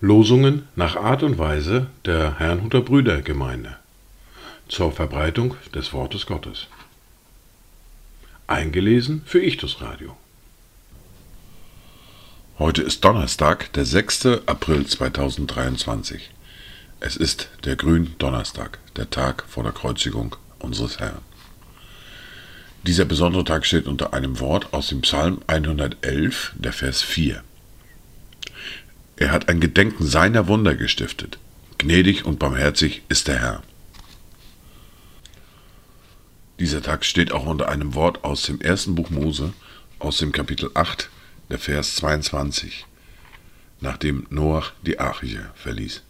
Losungen nach Art und Weise der Herrnhuter Brüdergemeinde zur Verbreitung des Wortes Gottes. Eingelesen für Ichtus Radio. Heute ist Donnerstag, der 6. April 2023. Es ist der Gründonnerstag, der Tag vor der Kreuzigung unseres Herrn. Dieser besondere Tag steht unter einem Wort aus dem Psalm 111, der Vers 4. Er hat ein Gedenken seiner Wunder gestiftet. Gnädig und barmherzig ist der Herr. Dieser Tag steht auch unter einem Wort aus dem ersten Buch Mose, aus dem Kapitel 8, der Vers 22, nachdem Noach die Arche verließ.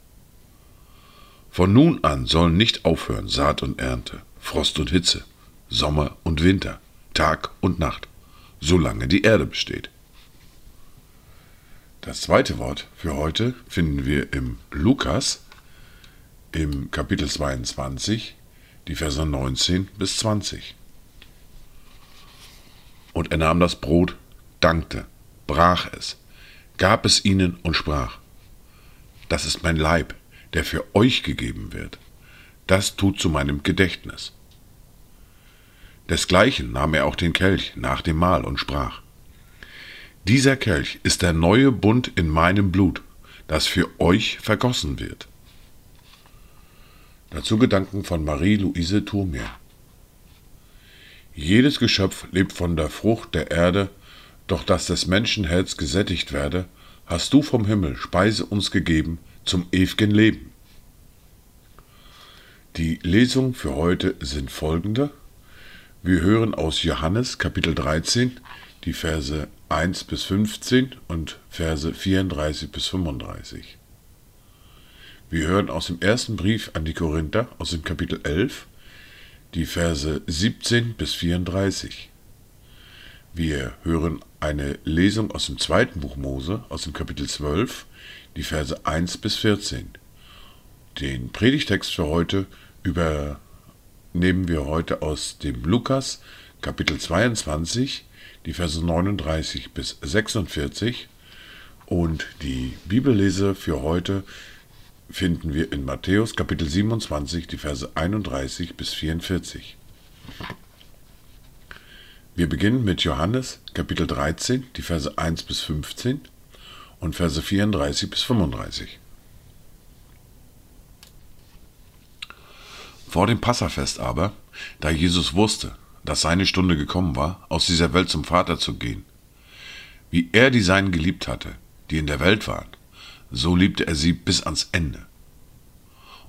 Von nun an sollen nicht aufhören Saat und Ernte, Frost und Hitze, Sommer und Winter, Tag und Nacht, solange die Erde besteht. Das zweite Wort für heute finden wir im Lukas im Kapitel 22, die Verse 19 bis 20. Und er nahm das Brot, dankte, brach es, gab es ihnen und sprach, das ist mein Leib, der für euch gegeben wird. Das tut zu meinem Gedächtnis. Desgleichen nahm er auch den Kelch nach dem Mahl und sprach, dieser Kelch ist der neue Bund in meinem Blut, das für euch vergossen wird. Dazu Gedanken von Marie-Louise Thurmier. Jedes Geschöpf lebt von der Frucht der Erde, doch dass des Menschen Herz gesättigt werde, hast du vom Himmel Speise uns gegeben zum ewigen Leben. Die Lesungen für heute sind folgende. Wir hören aus Johannes Kapitel 13 die Verse 1 bis 15 und Verse 34 bis 35. Wir hören aus dem ersten Brief an die Korinther aus dem Kapitel 11 die Verse 17 bis 34. Wir hören eine Lesung aus dem zweiten Buch Mose aus dem Kapitel 12 die Verse 1 bis 14. Den Predigtext für heute übernehmen wir heute aus dem Lukas Kapitel 22 die Verse 39 bis 46 und die Bibellese für heute finden wir in Matthäus Kapitel 27 die Verse 31 bis 44. Wir beginnen mit Johannes Kapitel 13 die Verse 1 bis 15 und Verse 34 bis 35. Vor dem Passafest aber, da Jesus wusste, dass seine Stunde gekommen war, aus dieser Welt zum Vater zu gehen. Wie er die Seinen geliebt hatte, die in der Welt waren, so liebte er sie bis ans Ende.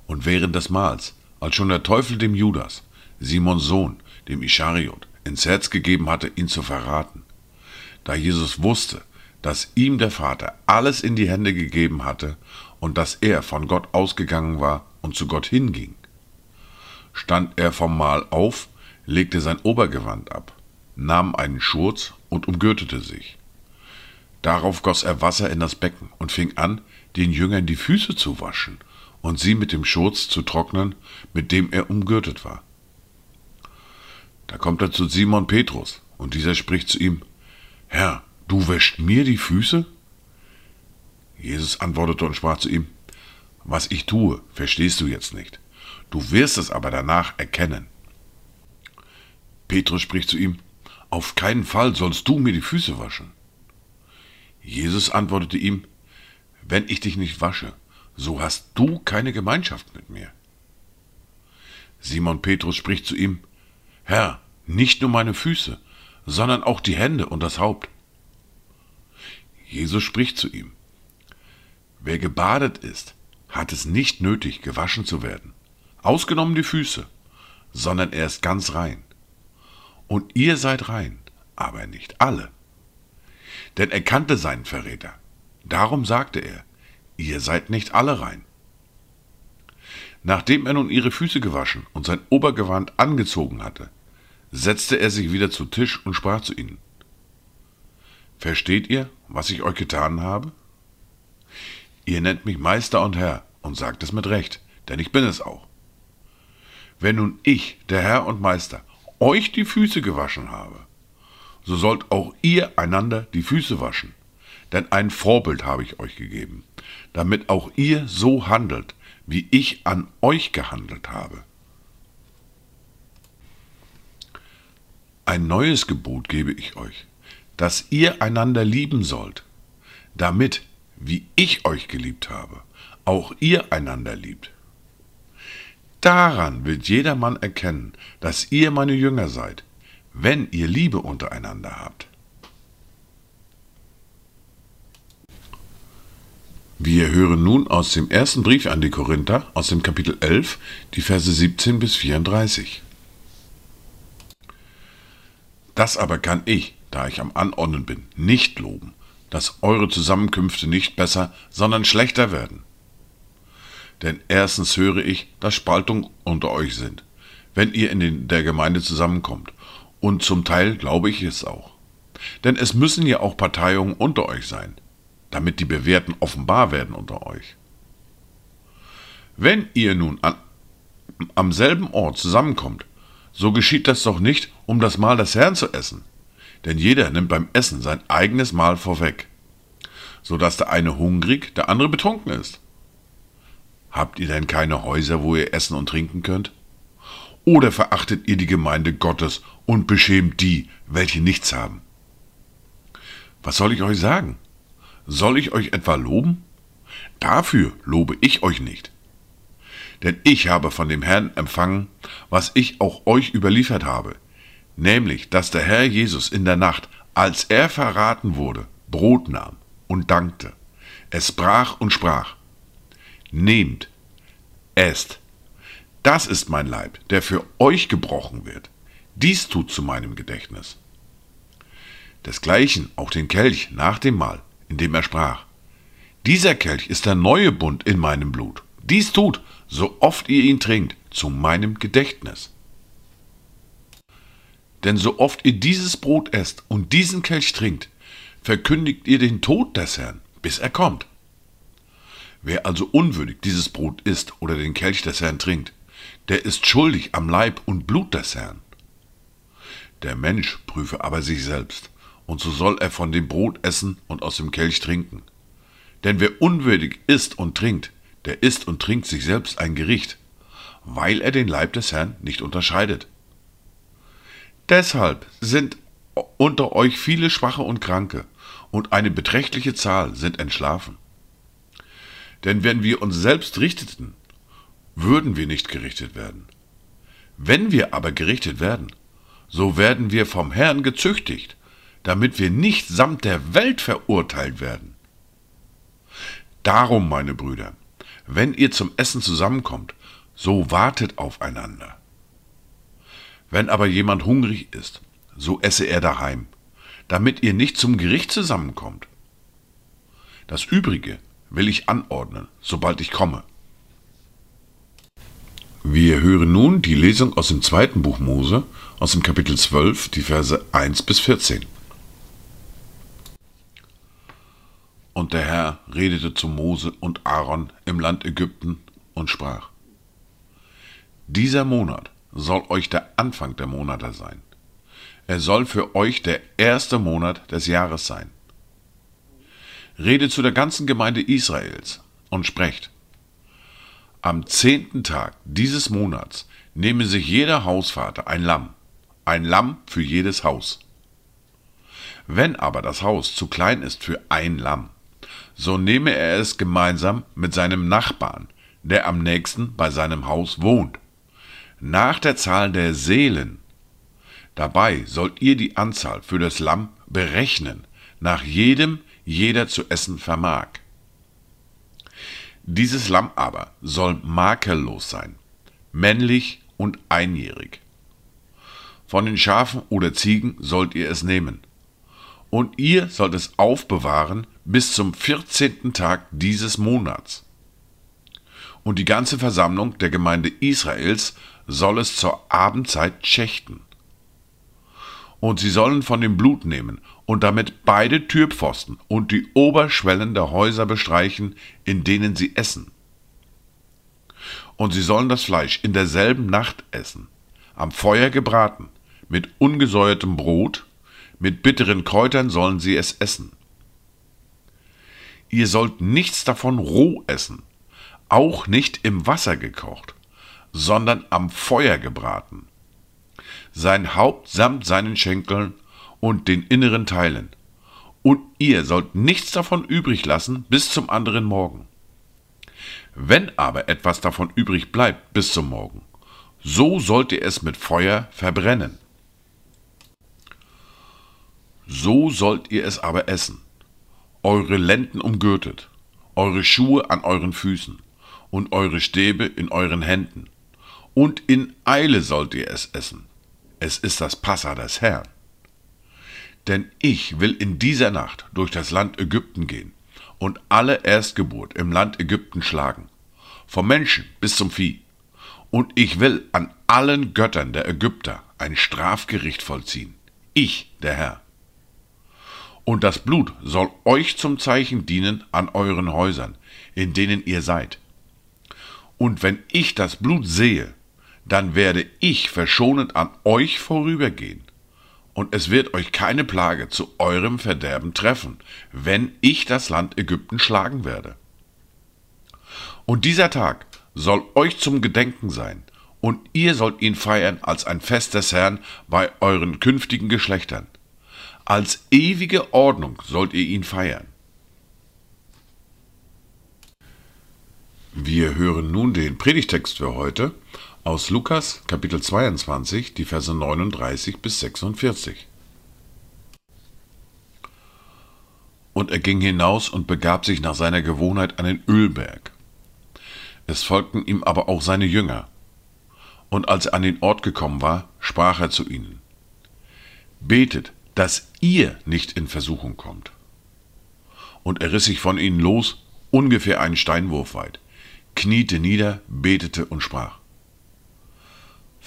Und während des Mahls, als schon der Teufel dem Judas, Simons Sohn, dem Ischariot, ins Herz gegeben hatte, ihn zu verraten, da Jesus wusste, dass ihm der Vater alles in die Hände gegeben hatte und dass er von Gott ausgegangen war und zu Gott hinging, stand er vom Mahl auf legte sein Obergewand ab, nahm einen Schurz und umgürtete sich. Darauf goss er Wasser in das Becken und fing an, den Jüngern die Füße zu waschen und sie mit dem Schurz zu trocknen, mit dem er umgürtet war. Da kommt er zu Simon Petrus, und dieser spricht zu ihm, Herr, du wäschst mir die Füße? Jesus antwortete und sprach zu ihm, Was ich tue, verstehst du jetzt nicht. Du wirst es aber danach erkennen. Petrus spricht zu ihm, Auf keinen Fall sollst du mir die Füße waschen. Jesus antwortete ihm, Wenn ich dich nicht wasche, so hast du keine Gemeinschaft mit mir. Simon Petrus spricht zu ihm, Herr, nicht nur meine Füße, sondern auch die Hände und das Haupt. Jesus spricht zu ihm, Wer gebadet ist, hat es nicht nötig, gewaschen zu werden, ausgenommen die Füße, sondern er ist ganz rein. Und ihr seid rein, aber nicht alle. Denn er kannte seinen Verräter. Darum sagte er, ihr seid nicht alle rein. Nachdem er nun ihre Füße gewaschen und sein Obergewand angezogen hatte, setzte er sich wieder zu Tisch und sprach zu ihnen. Versteht ihr, was ich euch getan habe? Ihr nennt mich Meister und Herr und sagt es mit Recht, denn ich bin es auch. Wenn nun ich, der Herr und Meister, euch die Füße gewaschen habe, so sollt auch ihr einander die Füße waschen. Denn ein Vorbild habe ich euch gegeben, damit auch ihr so handelt, wie ich an euch gehandelt habe. Ein neues Gebot gebe ich euch, dass ihr einander lieben sollt, damit, wie ich euch geliebt habe, auch ihr einander liebt. Daran wird jedermann erkennen, dass ihr meine Jünger seid, wenn ihr Liebe untereinander habt. Wir hören nun aus dem ersten Brief an die Korinther, aus dem Kapitel 11, die Verse 17 bis 34. Das aber kann ich, da ich am Anordnen bin, nicht loben, dass eure Zusammenkünfte nicht besser, sondern schlechter werden. Denn erstens höre ich, dass Spaltungen unter euch sind, wenn ihr in der Gemeinde zusammenkommt, und zum Teil glaube ich es auch. Denn es müssen ja auch Parteiungen unter euch sein damit die Bewährten offenbar werden unter euch. Wenn ihr nun an, am selben Ort zusammenkommt, so geschieht das doch nicht, um das Mahl des Herrn zu essen, denn jeder nimmt beim Essen sein eigenes Mahl vorweg, so dass der eine hungrig, der andere betrunken ist. Habt ihr denn keine Häuser, wo ihr essen und trinken könnt? Oder verachtet ihr die Gemeinde Gottes und beschämt die, welche nichts haben? Was soll ich euch sagen? Soll ich euch etwa loben? Dafür lobe ich euch nicht. Denn ich habe von dem Herrn empfangen, was ich auch euch überliefert habe, nämlich, dass der Herr Jesus in der Nacht, als er verraten wurde, Brot nahm und dankte. Es brach und sprach, Nehmt, esst, das ist mein Leib, der für euch gebrochen wird. Dies tut zu meinem Gedächtnis. Desgleichen auch den Kelch nach dem Mahl indem er sprach, Dieser Kelch ist der neue Bund in meinem Blut. Dies tut, so oft ihr ihn trinkt, zu meinem Gedächtnis. Denn so oft ihr dieses Brot esst und diesen Kelch trinkt, verkündigt ihr den Tod des Herrn, bis er kommt. Wer also unwürdig dieses Brot isst oder den Kelch des Herrn trinkt, der ist schuldig am Leib und Blut des Herrn. Der Mensch prüfe aber sich selbst, und so soll er von dem Brot essen und aus dem Kelch trinken. Denn wer unwürdig isst und trinkt, der isst und trinkt sich selbst ein Gericht, weil er den Leib des Herrn nicht unterscheidet. Deshalb sind unter euch viele Schwache und Kranke, und eine beträchtliche Zahl sind entschlafen. Denn wenn wir uns selbst richteten, würden wir nicht gerichtet werden. Wenn wir aber gerichtet werden, so werden wir vom Herrn gezüchtigt, damit wir nicht samt der Welt verurteilt werden. Darum, meine Brüder, wenn ihr zum Essen zusammenkommt, so wartet aufeinander. Wenn aber jemand hungrig ist, so esse er daheim, damit ihr nicht zum Gericht zusammenkommt. Das Übrige will ich anordnen, sobald ich komme. Wir hören nun die Lesung aus dem zweiten Buch Mose, aus dem Kapitel 12, die Verse 1 bis 14. Und der Herr redete zu Mose und Aaron im Land Ägypten und sprach, Dieser Monat soll euch der Anfang der Monate sein. Er soll für euch der erste Monat des Jahres sein. Redet zu der ganzen Gemeinde Israels und sprecht, am zehnten Tag dieses Monats nehme sich jeder Hausvater ein Lamm, ein Lamm für jedes Haus. Wenn aber das Haus zu klein ist für ein Lamm, so nehme er es gemeinsam mit seinem Nachbarn, der am nächsten bei seinem Haus wohnt, nach der Zahl der Seelen. Dabei sollt ihr die Anzahl für das Lamm berechnen, nach jedem jeder zu essen vermag. Dieses Lamm aber soll makellos sein, männlich und einjährig. Von den Schafen oder Ziegen sollt ihr es nehmen, und ihr sollt es aufbewahren bis zum 14. Tag dieses Monats. Und die ganze Versammlung der Gemeinde Israels soll es zur Abendzeit schächten. Und sie sollen von dem Blut nehmen und damit beide Türpfosten und die Oberschwellen der Häuser bestreichen, in denen sie essen. Und sie sollen das Fleisch in derselben Nacht essen, am Feuer gebraten, mit ungesäuertem Brot, mit bitteren Kräutern sollen sie es essen. Ihr sollt nichts davon roh essen, auch nicht im Wasser gekocht, sondern am Feuer gebraten. Sein Haupt samt seinen Schenkeln und den inneren Teilen. Und ihr sollt nichts davon übrig lassen bis zum anderen Morgen. Wenn aber etwas davon übrig bleibt bis zum Morgen, so sollt ihr es mit Feuer verbrennen. So sollt ihr es aber essen, eure Lenden umgürtet, eure Schuhe an euren Füßen und eure Stäbe in euren Händen, und in Eile sollt ihr es essen. Es ist das Passa des Herrn. Denn ich will in dieser Nacht durch das Land Ägypten gehen und alle Erstgeburt im Land Ägypten schlagen, vom Menschen bis zum Vieh. Und ich will an allen Göttern der Ägypter ein Strafgericht vollziehen. Ich, der Herr. Und das Blut soll euch zum Zeichen dienen an euren Häusern, in denen ihr seid. Und wenn ich das Blut sehe, dann werde ich verschonend an euch vorübergehen. Und es wird euch keine Plage zu eurem Verderben treffen, wenn ich das Land Ägypten schlagen werde. Und dieser Tag soll euch zum Gedenken sein, und ihr sollt ihn feiern als ein Fest des Herrn bei euren künftigen Geschlechtern. Als ewige Ordnung sollt ihr ihn feiern. Wir hören nun den Predigtext für heute aus Lukas Kapitel 22, die Verse 39 bis 46. Und er ging hinaus und begab sich nach seiner Gewohnheit an den Ölberg. Es folgten ihm aber auch seine Jünger. Und als er an den Ort gekommen war, sprach er zu ihnen, Betet, dass ihr nicht in Versuchung kommt. Und er riss sich von ihnen los, ungefähr einen Steinwurf weit, kniete nieder, betete und sprach,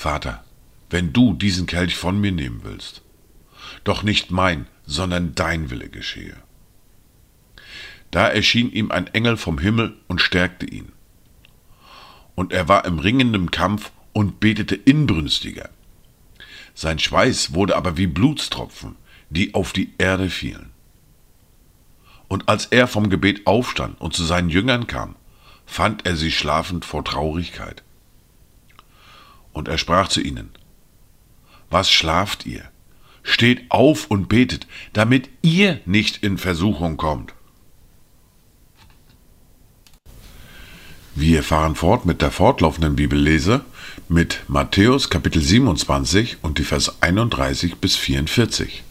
Vater, wenn du diesen Kelch von mir nehmen willst, doch nicht mein, sondern dein Wille geschehe. Da erschien ihm ein Engel vom Himmel und stärkte ihn. Und er war im ringenden Kampf und betete inbrünstiger. Sein Schweiß wurde aber wie Blutstropfen, die auf die Erde fielen. Und als er vom Gebet aufstand und zu seinen Jüngern kam, fand er sie schlafend vor Traurigkeit. Und er sprach zu ihnen, Was schlaft ihr? Steht auf und betet, damit ihr nicht in Versuchung kommt. Wir fahren fort mit der fortlaufenden Bibellese mit Matthäus Kapitel 27 und die Vers 31 bis 44.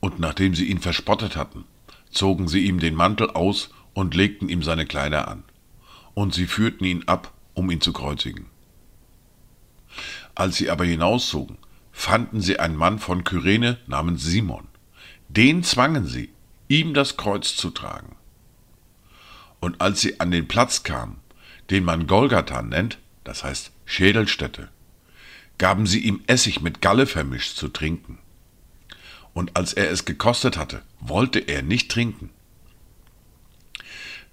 Und nachdem sie ihn verspottet hatten, zogen sie ihm den Mantel aus und legten ihm seine Kleider an. Und sie führten ihn ab, um ihn zu kreuzigen. Als sie aber hinauszogen, fanden sie einen Mann von Kyrene namens Simon. Den zwangen sie, ihm das Kreuz zu tragen. Und als sie an den Platz kamen, den man Golgatha nennt, das heißt Schädelstätte, gaben sie ihm Essig mit Galle vermischt zu trinken und als er es gekostet hatte, wollte er nicht trinken.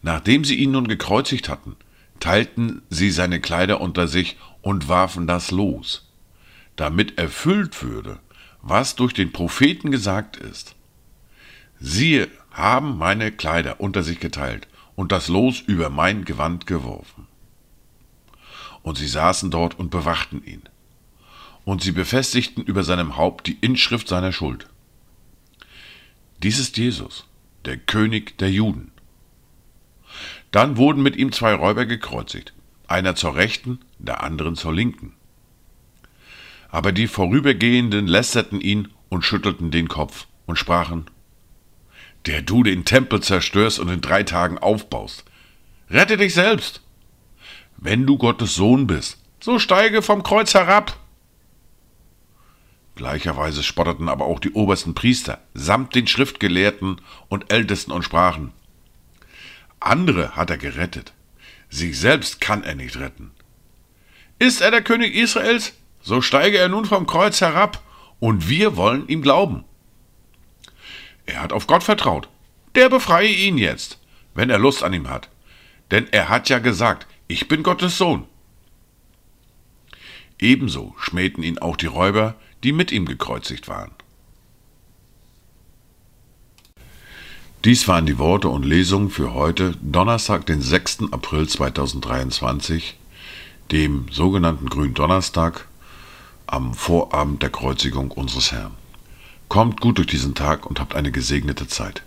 Nachdem sie ihn nun gekreuzigt hatten, teilten sie seine Kleider unter sich und warfen das los, damit erfüllt würde, was durch den Propheten gesagt ist. Siehe, haben meine Kleider unter sich geteilt und das Los über mein Gewand geworfen. Und sie saßen dort und bewachten ihn. Und sie befestigten über seinem Haupt die Inschrift seiner Schuld. Dies ist Jesus, der König der Juden. Dann wurden mit ihm zwei Räuber gekreuzigt, einer zur rechten, der anderen zur linken. Aber die Vorübergehenden lästerten ihn und schüttelten den Kopf und sprachen, der du den Tempel zerstörst und in drei Tagen aufbaust. Rette dich selbst. Wenn du Gottes Sohn bist, so steige vom Kreuz herab. Gleicherweise spotteten aber auch die obersten Priester samt den Schriftgelehrten und Ältesten und sprachen, andere hat er gerettet, sich selbst kann er nicht retten. Ist er der König Israels, so steige er nun vom Kreuz herab, und wir wollen ihm glauben. Er hat auf Gott vertraut, der befreie ihn jetzt, wenn er Lust an ihm hat, denn er hat ja gesagt, ich bin Gottes Sohn. Ebenso schmähten ihn auch die Räuber, die mit ihm gekreuzigt waren. Dies waren die Worte und Lesungen für heute, Donnerstag, den 6. April 2023, dem sogenannten Gründonnerstag, am Vorabend der Kreuzigung unseres Herrn. Kommt gut durch diesen Tag und habt eine gesegnete Zeit.